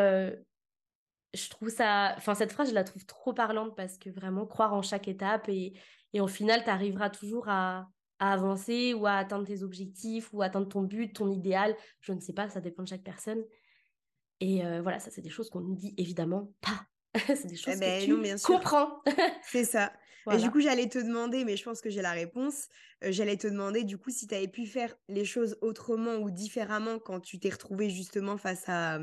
Speaker 2: je trouve ça. Enfin, cette phrase, je la trouve trop parlante parce que vraiment, croire en chaque étape et, et au final, tu arriveras toujours à, à avancer ou à atteindre tes objectifs ou atteindre ton but, ton idéal. Je ne sais pas, ça dépend de chaque personne. Et euh, voilà, ça, c'est des choses qu'on nous dit évidemment pas. c'est des choses eh ben, que tu bien comprends.
Speaker 1: c'est ça. Et du coup, j'allais te demander, mais je pense que j'ai la réponse. Euh, j'allais te demander, du coup, si tu avais pu faire les choses autrement ou différemment quand tu t'es retrouvé justement face à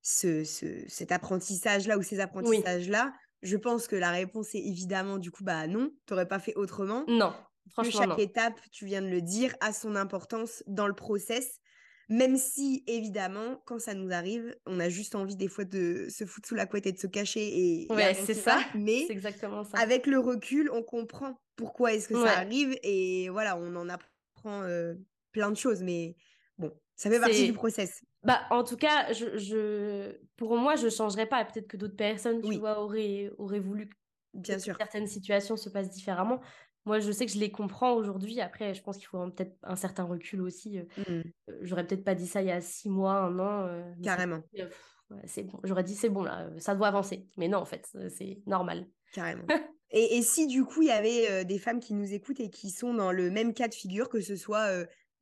Speaker 1: ce, cet apprentissage-là ou ces apprentissages-là. Je pense que la réponse est évidemment, du coup, bah non, tu n'aurais pas fait autrement.
Speaker 2: Non
Speaker 1: que chaque étape, tu viens de le dire, a son importance dans le process. Même si, évidemment, quand ça nous arrive, on a juste envie des fois de se foutre sous la couette et de se cacher. Et,
Speaker 2: ouais, c'est ça.
Speaker 1: Mais
Speaker 2: exactement ça.
Speaker 1: avec le recul, on comprend pourquoi est-ce que ça arrive. Et voilà, on en apprend euh, plein de choses. Mais bon, ça fait partie du process.
Speaker 2: Bah, en tout cas, je, je... pour moi, je ne changerais pas. Peut-être que d'autres personnes, tu vois, auraient, auraient voulu
Speaker 1: Bien sûr.
Speaker 2: certaines situations se passent différemment. Moi, je sais que je les comprends aujourd'hui. Après, je pense qu'il faut peut-être un certain recul aussi. Mmh. J'aurais peut-être pas dit ça il y a six mois, un an.
Speaker 1: Carrément.
Speaker 2: c'est bon. J'aurais dit c'est bon là, ça doit avancer. Mais non, en fait, c'est normal.
Speaker 1: Carrément. et, et, si du coup il y avait des femmes qui nous écoutent et qui sont dans le même cas de figure, que ce soit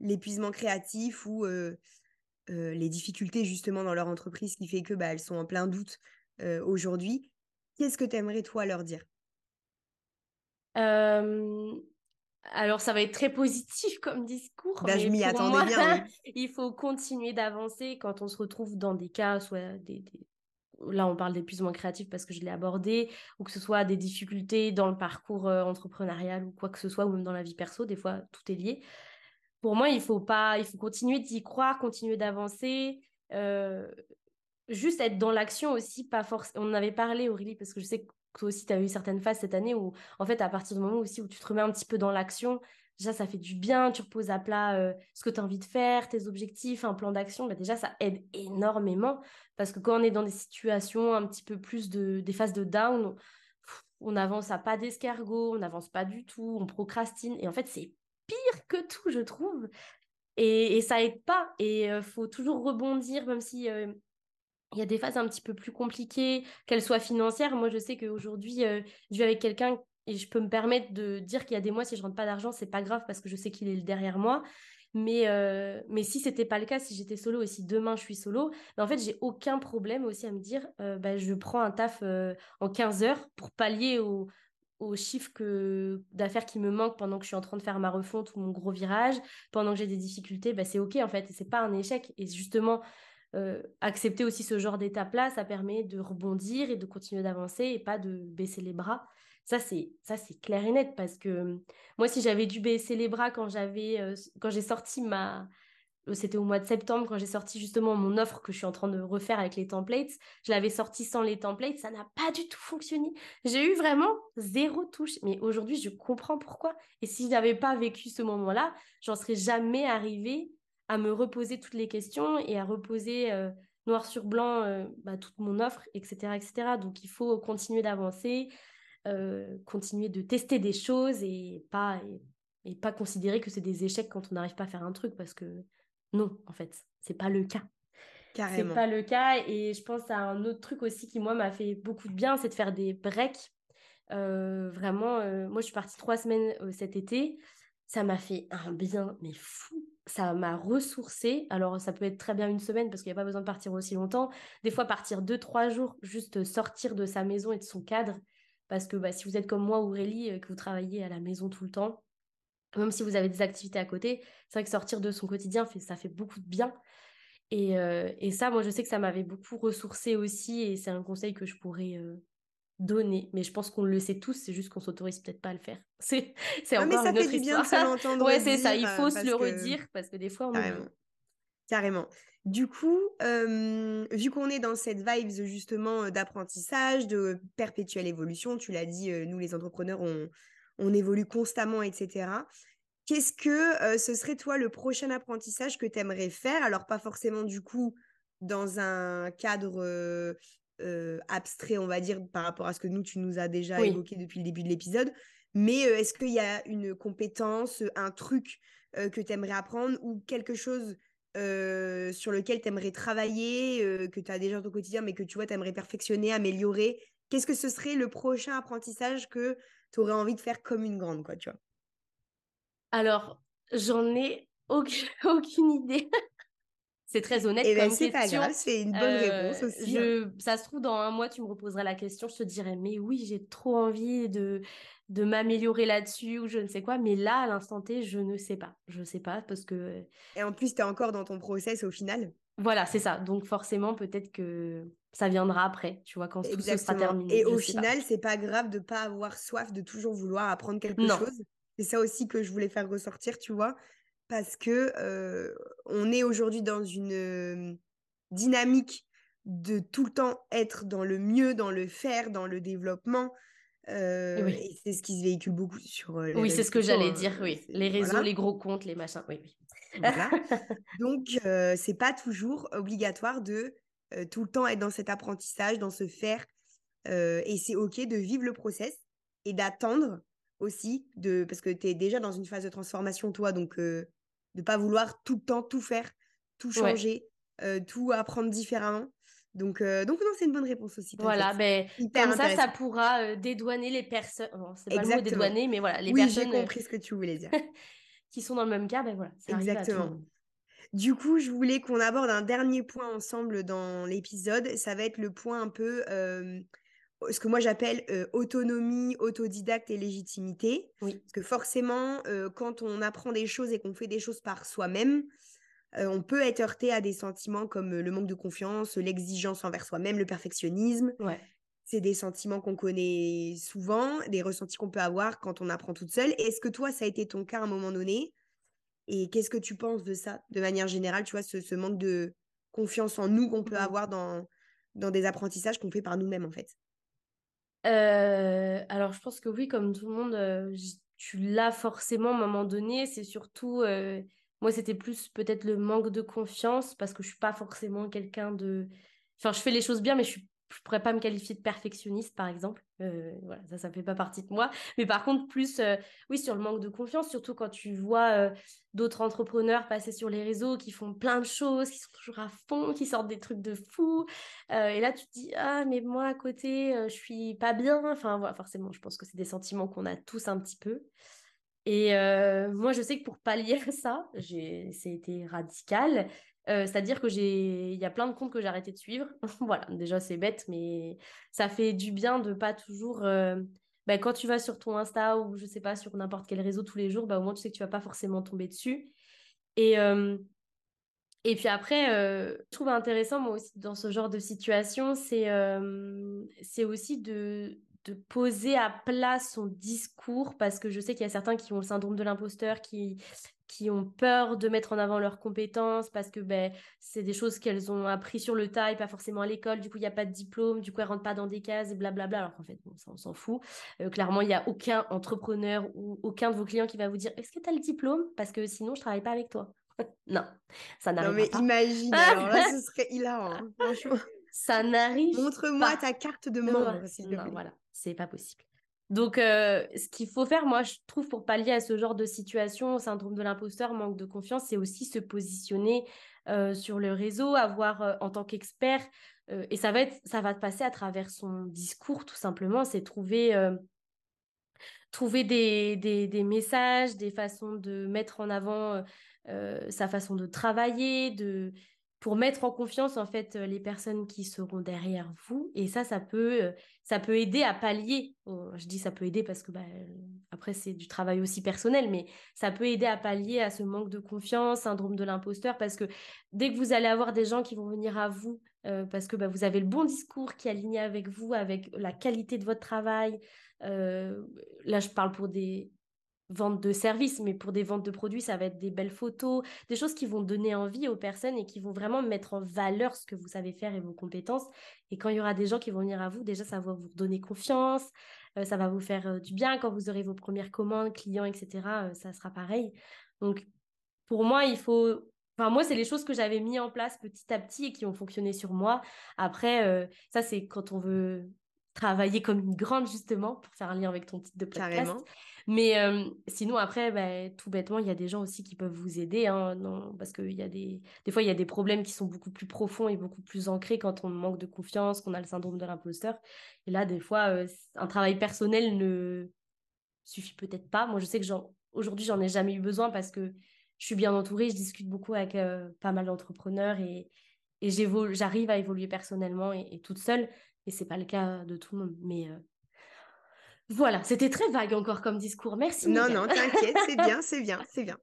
Speaker 1: l'épuisement créatif ou les difficultés justement dans leur entreprise qui fait que bah, elles sont en plein doute aujourd'hui, qu'est-ce que tu aimerais toi leur dire?
Speaker 2: Alors, ça va être très positif comme discours.
Speaker 1: Bah, je m'y attendais bien.
Speaker 2: il faut continuer d'avancer quand on se retrouve dans des cas, soit des, là on parle d'épuisement créatif parce que je l'ai abordé, ou que ce soit des difficultés dans le parcours entrepreneurial ou quoi que ce soit, ou même dans la vie perso, des fois tout est lié. Pour moi, il faut pas, il faut continuer d'y croire, continuer d'avancer, juste être dans l'action aussi, pas forcément. On en avait parlé Aurélie parce que je sais que toi aussi, tu as eu certaines phases cette année où, en fait, à partir du moment aussi où tu te remets un petit peu dans l'action, déjà, ça fait du bien. Tu reposes à plat ce que tu as envie de faire, tes objectifs, un plan d'action. Bah, déjà, ça aide énormément parce que quand on est dans des situations un petit peu plus de, des phases de down, on avance à pas d'escargot, on n'avance pas du tout, on procrastine. Et en fait, c'est pire que tout, je trouve. Et, ça aide pas. Et il faut toujours rebondir, même si il y a des phases un petit peu plus compliquées, qu'elles soient financières. Moi, je sais qu'aujourd'hui, je vis avec quelqu'un et je peux me permettre de dire qu'il y a des mois, si je rentre pas d'argent, c'est pas grave parce que je sais qu'il est derrière moi. Mais, euh, mais si c'était pas le cas, si j'étais solo et si demain je suis solo, ben, en fait, j'ai aucun problème aussi à me dire, euh, ben, je prends un taf euh, en 15 heures pour pallier au, au chiffre d'affaires qui me manquent pendant que je suis en train de faire ma refonte ou mon gros virage, pendant que j'ai des difficultés, ben, c'est OK en fait, c'est pas un échec. Et justement, accepter aussi ce genre d'étape-là, ça permet de rebondir et de continuer d'avancer et pas de baisser les bras. Ça, c'est ça c'est clair et net parce que moi, si j'avais dû baisser les bras quand j'avais quand j'ai sorti ma c'était au mois de septembre quand j'ai sorti justement mon offre que je suis en train de refaire avec les templates. Je l'avais sorti sans les templates, ça n'a pas du tout fonctionné. J'ai eu vraiment zéro touche. Mais aujourd'hui, je comprends pourquoi. Et si je n'avais pas vécu ce moment-là, j'en serais jamais arrivée à me reposer toutes les questions et à reposer noir sur blanc bah, toute mon offre, etc., etc. Donc il faut continuer d'avancer, euh, continuer de tester des choses et pas, et, pas considérer que c'est des échecs quand on n'arrive pas à faire un truc parce que non, en fait, c'est pas le cas. C'est pas le cas et je pense à un autre truc aussi qui moi m'a fait beaucoup de bien, c'est de faire des breaks. Euh, vraiment, euh, moi je suis partie trois semaines cet été, ça m'a fait un bien mais fou ça m'a ressourcé. Alors, ça peut être très bien une semaine parce qu'il n'y a pas besoin de partir aussi longtemps. Des fois, partir deux, trois jours, juste sortir de sa maison et de son cadre, parce que bah, si vous êtes comme moi, Aurélie, euh, que vous travaillez à la maison tout le temps, même si vous avez des activités à côté, c'est vrai que sortir de son quotidien, ça fait beaucoup de bien. Euh, et, ça, moi, je sais que ça m'avait beaucoup ressourcé aussi, et c'est un conseil que je pourrais euh, donner. Mais je pense qu'on le sait tous, c'est juste qu'on s'autorise peut-être pas à le faire. C'est, c'est encore mais ça fait du bien de se l'entendre. ouais, c'est ça. Il faut se le redire parce que des fois, on.
Speaker 1: Carrément. Carrément. Du coup, vu qu'on est dans cette vibe justement d'apprentissage, de perpétuelle évolution, tu l'as dit, nous les entrepreneurs, on, évolue constamment, etc. Qu'est-ce que ce serait toi le prochain apprentissage que tu aimerais faire? Alors pas forcément du coup dans un cadre abstrait, on va dire, par rapport à ce que nous, tu nous as déjà évoqué depuis le début de l'épisode, mais est-ce qu'il y a une compétence, un truc que tu aimerais apprendre ou quelque chose euh, sur lequel tu aimerais travailler, euh, que tu as déjà dans ton quotidien, mais que tu vois, tu aimerais perfectionner, améliorer? Qu'est-ce que ce serait le prochain apprentissage que tu aurais envie de faire comme une grande, quoi, tu vois?
Speaker 2: Alors, j'en ai aucune, aucune idée. C'est très honnête Et eh ben, c'est question.
Speaker 1: c'est une bonne réponse euh, aussi.
Speaker 2: Hein. Ça se trouve, dans un mois, tu me reposerais la question, je te dirais, mais oui, j'ai trop envie de, de m'améliorer là-dessus ou je ne sais quoi. Mais là, à l'instant T, je ne sais pas. Je ne sais pas parce que.
Speaker 1: Et en plus, tu es encore dans ton process au final.
Speaker 2: Voilà, c'est ça. Donc forcément, peut-être que ça viendra après, tu vois, quand tout ce sera terminé.
Speaker 1: Et au final, c'est pas grave de pas avoir soif, de toujours vouloir apprendre quelque chose. C'est ça aussi que je voulais faire ressortir, tu vois, parce que euh, on est aujourd'hui dans une dynamique de tout le temps être dans le mieux, dans le faire, dans le développement, euh, et c'est ce qui se véhicule beaucoup sur
Speaker 2: euh, Oui, c'est ce que j'allais hein, dire, oui. Les réseaux, les gros comptes, les machins, oui, oui.
Speaker 1: Voilà. Donc, euh, c'est pas toujours obligatoire de tout le temps être dans cet apprentissage, dans ce faire. et c'est OK de vivre le process et d'attendre aussi, de, parce que tu es déjà dans une phase de transformation, toi, donc de pas vouloir tout le temps tout faire, tout changer, tout apprendre différemment. Donc, euh, donc non, c'est une bonne réponse aussi.
Speaker 2: Voilà, ben, comme ça, ça pourra euh, dédouaner les personnes. c'est pas le mot dédouaner, mais voilà, les personnes.
Speaker 1: J'ai compris ce que tu voulais dire.
Speaker 2: qui sont dans le même cas, ben voilà.
Speaker 1: Exactement. Du coup, je voulais qu'on aborde un dernier point ensemble dans l'épisode. Ça va être le point un peu, euh, ce que moi j'appelle autonomie, autodidacte et légitimité.
Speaker 2: Oui.
Speaker 1: Parce que forcément, quand on apprend des choses et qu'on fait des choses par soi-même, euh, on peut être heurté à des sentiments comme le manque de confiance, l'exigence envers soi-même, le perfectionnisme. C'est des sentiments qu'on connaît souvent, des ressentis qu'on peut avoir quand on apprend toute seule. Est-ce que toi, ça a été ton cas à un moment donné? Et qu'est-ce que tu penses de ça, de manière générale, tu vois, ce, manque de confiance en nous qu'on peut mmh avoir dans, dans des apprentissages qu'on fait par nous-mêmes, en fait?
Speaker 2: Euh, Alors, je pense que oui, comme tout le monde, tu l'as forcément à un moment donné. C'est surtout, moi, c'était plus peut-être le manque de confiance parce que je suis pas forcément quelqu'un de. Enfin, je fais les choses bien, mais je suis je pourrais pas me qualifier de perfectionniste, par exemple. Euh, voilà, ça, ça fait pas partie de moi. Mais par contre, plus, euh, oui, sur le manque de confiance, surtout quand tu vois euh, d'autres entrepreneurs passer sur les réseaux qui font plein de choses, qui sont toujours à fond, qui sortent des trucs de fou. et là, tu te dis, ah, mais moi, à côté, je suis pas bien. Enfin, voilà, forcément, je pense que c'est des sentiments qu'on a tous un petit peu. Et moi, je sais que pour pallier ça, été radical. Euh, c'est-à-dire que y a plein de comptes que j'ai arrêté de suivre. voilà, déjà c'est bête, mais ça fait du bien de pas toujours. Bah, quand tu vas sur ton Insta ou je sais pas sur n'importe quel réseau tous les jours, bah, au moins tu sais que tu vas pas forcément tomber dessus. Et euh, et puis après, je trouve intéressant moi aussi dans ce genre de situation, c'est c'est aussi de de poser à plat son discours parce que je sais qu'il y a certains qui ont le syndrome de l'imposteur, qui, qui ont peur de mettre en avant leurs compétences parce que ben, c'est des choses qu'elles ont appris sur le tas et pas forcément à l'école. Du coup, il n'y a pas de diplôme, du coup, elles rentrent pas dans des cases et blablabla. Alors qu'en fait, ça, on s'en fout. Euh, clairement, il n'y a aucun entrepreneur ou aucun de vos clients qui va vous dire Est-ce que tu as le diplôme? Parce que sinon, je travaille pas avec toi. non, ça n'arrive
Speaker 1: pas. Non, mais imagine, alors là, ce serait hilarant, hein, franchement.
Speaker 2: Ça n'arrive
Speaker 1: Montre-moi ta carte de membre, s'il te
Speaker 2: plaît. Voilà, c'est pas possible. Donc, euh, ce qu'il faut faire, moi, je trouve, pour pallier à ce genre de situation, syndrome de l'imposteur, manque de confiance, c'est aussi se positionner euh, sur le réseau, avoir euh, en tant qu'expert, et ça va, être, ça va passer à travers son discours, tout simplement, c'est trouver, trouver des, des, des, messages, des façons de mettre en avant sa façon de travailler, de, pour mettre en confiance en fait euh, les personnes qui seront derrière vous. Et ça ça peut euh, aider à pallier. Je dis ça peut aider parce que bah, après c'est du travail aussi personnel mais ça peut aider à pallier à ce manque de confiance syndrome de l'imposteur parce que dès que vous allez avoir des gens qui vont venir à vous euh, parce que bah, vous avez le bon discours qui est aligné avec vous avec la qualité de votre travail là je parle pour des vente de services, mais pour des ventes de produits, ça va être des belles photos, des choses qui vont donner envie aux personnes et qui vont vraiment mettre en valeur ce que vous savez faire et vos compétences. Et quand il y aura des gens qui vont venir à vous, déjà, ça va vous donner confiance, euh, ça va vous faire euh, du bien. Quand vous aurez vos premières commandes, clients, etc., euh, ça sera pareil. Donc, pour moi, il faut... Enfin, moi, c'est les choses que j'avais mis en place petit à petit et qui ont fonctionné sur moi. Après, ça, c'est quand on veut travailler comme une grande, justement, pour faire un lien avec ton titre de podcast. Carrément. Mais sinon, après, bah, tout bêtement, il y a des gens aussi qui peuvent vous aider. Hein, non, parce que y a des, des fois, il y a des problèmes qui sont beaucoup plus profonds et beaucoup plus ancrés quand on manque de confiance, qu'on a le syndrome de l'imposteur. Et là, des fois, un travail personnel ne suffit peut-être pas. Moi, je sais que aujourd'hui, j'en ai jamais eu besoin parce que je suis bien entourée, je discute beaucoup avec pas mal d'entrepreneurs et, et j'arrive à évoluer personnellement et, et toute seule. Et c'est pas le cas de tout le monde. Mais voilà, c'était très vague encore comme discours. Merci.
Speaker 1: Non, non, t'inquiète, c'est bien, c'est bien, c'est bien.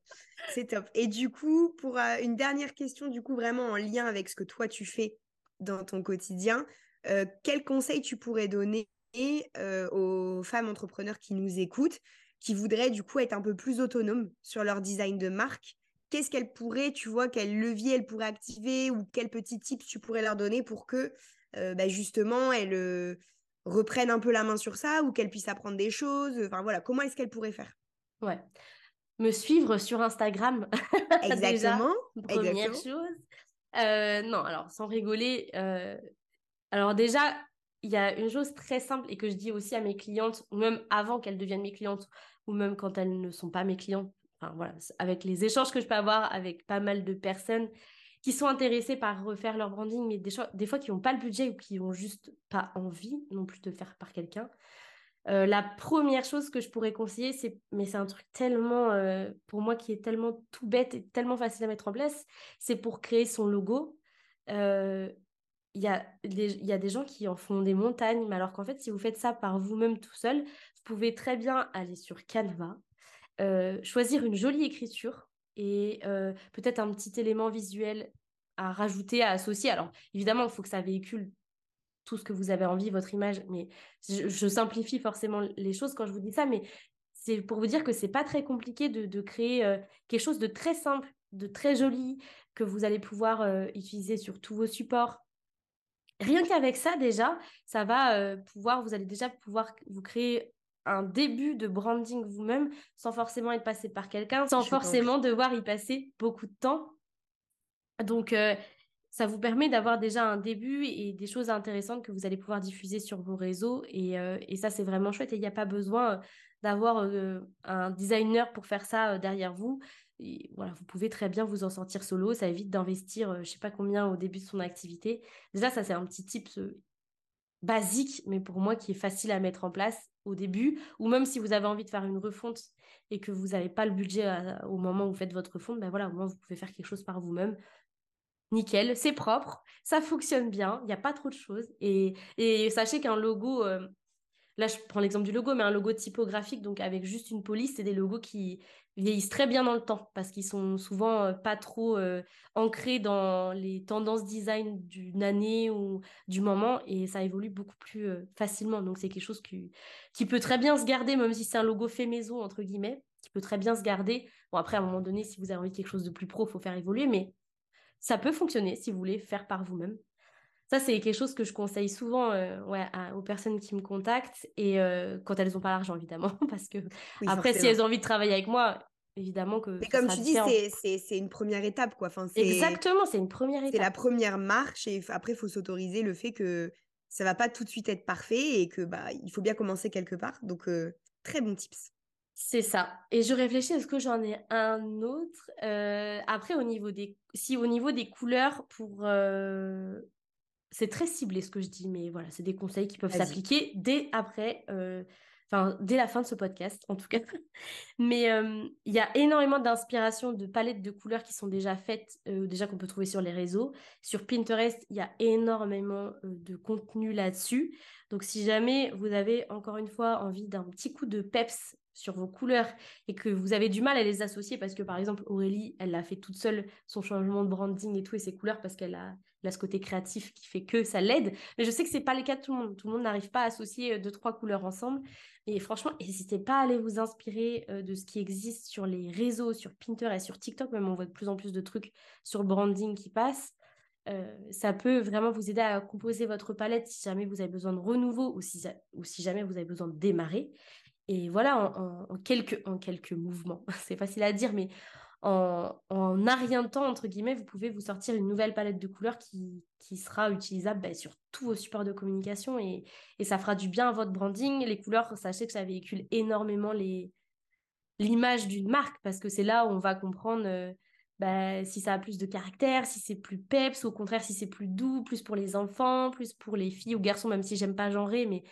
Speaker 1: C'est top. Et du coup, pour euh, une dernière question, du coup, vraiment en lien avec ce que toi tu fais dans ton quotidien, euh, quel conseil tu pourrais donner euh, aux femmes entrepreneurs qui nous écoutent, qui voudraient du coup être un peu plus autonomes sur leur design de marque? Qu'est-ce qu'elles pourraient, tu vois, quel levier elles pourraient activer ou quels petits tips tu pourrais leur donner pour que bah, justement elles reprennent un peu la main sur ça ou qu'elles puissent apprendre des choses Enfin voilà, comment est-ce qu'elles pourraient faire?
Speaker 2: Ouais. Me suivre sur Instagram.
Speaker 1: Exactement.
Speaker 2: première chose. Euh, non, alors sans rigoler. Euh, alors déjà, il y a une chose très simple et que je dis aussi à mes clientes, même avant qu'elles deviennent mes clientes, ou même quand elles ne sont pas mes clientes. Enfin voilà, avec les échanges que je peux avoir avec pas mal de personnes, qui sont intéressés par refaire leur branding, mais des, fois qui n'ont pas le budget ou qui n'ont juste pas envie non plus de faire par quelqu'un. Euh, la première chose que je pourrais conseiller, c'est, mais c'est un truc tellement, euh, pour moi, qui est tellement tout bête et tellement facile à mettre en place, c'est pour créer son logo. Euh, il y, a des, y a des gens qui en font des montagnes, mais alors qu'en fait, si vous faites ça par vous-même tout seul, vous pouvez très bien aller sur Canva, choisir une jolie écriture, et euh, peut-être un petit élément visuel à rajouter, à associer. Alors, évidemment, il faut que ça véhicule tout ce que vous avez envie, votre image, mais je, simplifie forcément les choses quand je vous dis ça, mais c'est pour vous dire que c'est pas très compliqué de, créer euh, quelque chose de très simple, de très joli, que vous allez pouvoir euh, utiliser sur tous vos supports. Rien qu'avec ça, déjà, ça va pouvoir, vous allez déjà pouvoir vous créer un début de branding vous-même sans forcément être passé par quelqu'un, sans forcément devoir y passer beaucoup de temps. Donc, euh, ça vous permet d'avoir déjà un début et des choses intéressantes que vous allez pouvoir diffuser sur vos réseaux. Et, euh, ça, c'est vraiment chouette. Et il n'y a pas besoin d'avoir un designer pour faire ça derrière vous. voilà, vous pouvez très bien vous en sortir solo. Ça évite d'investir, je ne sais pas combien au début de son activité. Déjà, ça, c'est un petit tip basique, mais pour moi qui est facile à mettre en place au début, ou même si vous avez envie de faire une refonte et que vous n'avez pas le budget au moment où vous faites votre refonte, ben voilà, au moins vous pouvez faire quelque chose par vous-même. Nickel, c'est propre, ça fonctionne bien, il n'y a pas trop de choses. Et, et sachez qu'un logo, euh, là je prends l'exemple du logo, mais un logo typographique, donc avec juste une police, c'est des logos qui vieillissent très bien dans le temps parce qu'ils sont souvent euh, pas trop euh, ancrés dans les tendances design d'une année ou du moment et ça évolue beaucoup plus euh, facilement. Donc c'est quelque chose qui, qui peut très bien se garder, même si c'est un logo fait maison, entre guillemets, qui peut très bien se garder. Bon, après, à un moment donné, si vous avez envie de quelque chose de plus pro, il faut faire évoluer, mais ça peut fonctionner si vous voulez faire par vous-même. Ça, c'est quelque chose que je conseille souvent ouais, aux personnes qui me contactent et quand elles n'ont pas l'argent, évidemment. Parce que après, si elles ont envie de travailler avec moi, évidemment que.
Speaker 1: Mais comme tu dis, c'est une première étape, quoi. Enfin,
Speaker 2: Exactement, c'est une première étape.
Speaker 1: C'est la première marche et après, il faut s'autoriser le fait que ça va pas tout de suite être parfait et que bah il faut bien commencer quelque part. Donc, très bon tips.
Speaker 2: C'est ça. Et je réfléchis, est-ce que j'en ai un autre Après, au niveau des, si au niveau des couleurs, pour c'est très ciblé ce que je dis, mais voilà, c'est des conseils qui peuvent s'appliquer dès après enfin dès la fin de ce podcast en tout cas. Mais il y a énormément d'inspiration de palettes de couleurs qui sont déjà faites, déjà qu'on peut trouver sur les réseaux. Sur Pinterest, il y a énormément de contenu là-dessus. Donc si jamais vous avez encore une fois envie d'un petit coup de peps sur vos couleurs et que vous avez du mal à les associer parce que par exemple Aurélie, elle a fait toute seule son changement de branding et tout et ses couleurs parce qu'elle a, ce côté créatif qui fait que ça l'aide. Mais je sais que c'est pas le cas de tout le monde. Tout le monde n'arrive pas à associer deux trois couleurs ensemble. Et franchement, n'hésitez pas à aller vous inspirer euh, de ce qui existe sur les réseaux, sur Pinterest, sur TikTok. Même on voit de plus en plus de trucs sur branding qui passent. Euh, ça peut vraiment vous aider à composer votre palette si jamais vous avez besoin de renouveau ou si, ou si jamais vous avez besoin de démarrer. Et voilà, en, quelques, en quelques mouvements, c'est facile à dire, mais en, en un rien de temps, entre guillemets, vous pouvez vous sortir une nouvelle palette de couleurs qui, qui sera utilisable ben, sur tous vos supports de communication et, et, ça fera du bien à votre branding. Les couleurs, sachez que ça véhicule énormément les l'image d'une marque parce que c'est là où on va comprendre euh, ben, si ça a plus de caractère, si c'est plus peps, au contraire si c'est plus doux, plus pour les enfants, plus pour les filles ou garçons, même si j'aime pas genrer, mais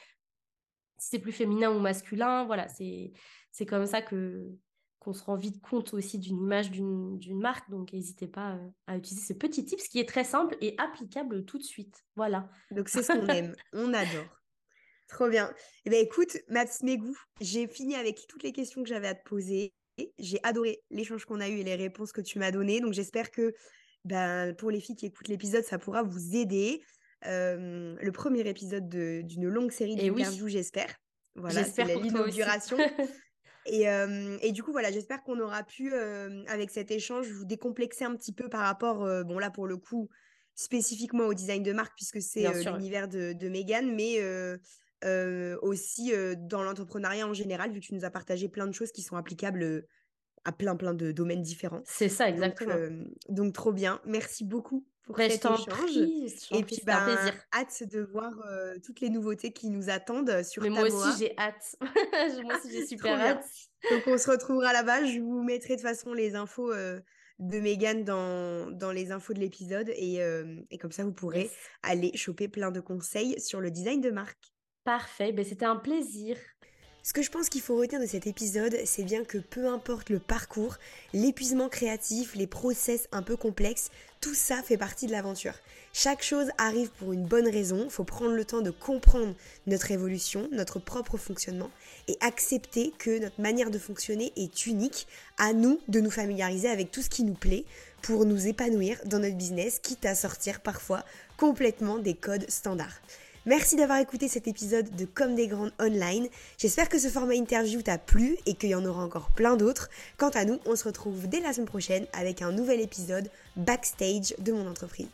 Speaker 2: si c'est plus féminin ou masculin, voilà, c'est c'est comme ça que qu'on se rend vite compte aussi d'une image d'une marque. Donc, n'hésitez pas euh, à utiliser ce petit tips qui est très simple et applicable tout de suite. Voilà.
Speaker 1: Donc, c'est ce qu'on aime. On adore. Trop bien. Eh bien, écoute, Maps Megou, j'ai fini avec toutes les questions que j'avais à te poser. J'ai adoré l'échange qu'on a eu et les réponses que tu m'as données. Donc, j'espère que ben, pour les filles qui écoutent l'épisode, ça pourra vous aider. Euh, le premier épisode d'une longue série eh d'interviews, j'espère.
Speaker 2: Voilà, c'est l'inauguration.
Speaker 1: Et, et, du coup, voilà, j'espère qu'on aura pu, avec cet échange, vous décomplexer un petit peu par rapport, bon là pour le coup, spécifiquement au design de marque, puisque c'est l'univers de, de Megan, mais aussi dans l'entrepreneuriat en général, vu que tu nous as partagé plein de choses qui sont applicables à plein plein de domaines différents.
Speaker 2: C'est ça, exactement.
Speaker 1: donc trop bien. Merci beaucoup pour
Speaker 2: bah, cet échange.
Speaker 1: et puis, plaisir. hâte de voir euh, toutes les nouveautés qui nous attendent sur
Speaker 2: Mais moi aussi, j'ai hâte. moi aussi, j'ai super hâte.
Speaker 1: Donc, on se retrouvera là-bas. Je vous mettrai de toute façon les infos euh, de Megan dans, dans les infos de l'épisode. Et, et, comme ça, vous pourrez aller choper plein de conseils sur le design de marque.
Speaker 2: Parfait. Ben, C'était un plaisir.
Speaker 1: Ce que je pense qu'il faut retenir de cet épisode, c'est bien que peu importe le parcours, l'épuisement créatif, les process un peu complexes, tout ça fait partie de l'aventure. Chaque chose arrive pour une bonne raison, il faut prendre le temps de comprendre notre évolution, notre propre fonctionnement et accepter que notre manière de fonctionner est unique, à nous de nous familiariser avec tout ce qui nous plaît pour nous épanouir dans notre business, quitte à sortir parfois complètement des codes standards. Merci d'avoir écouté cet épisode de Comme des Grandes Online. J'espère que ce format interview t'a plu et qu'il y en aura encore plein d'autres. Quant à nous, on se retrouve dès la semaine prochaine avec un nouvel épisode backstage de mon entreprise.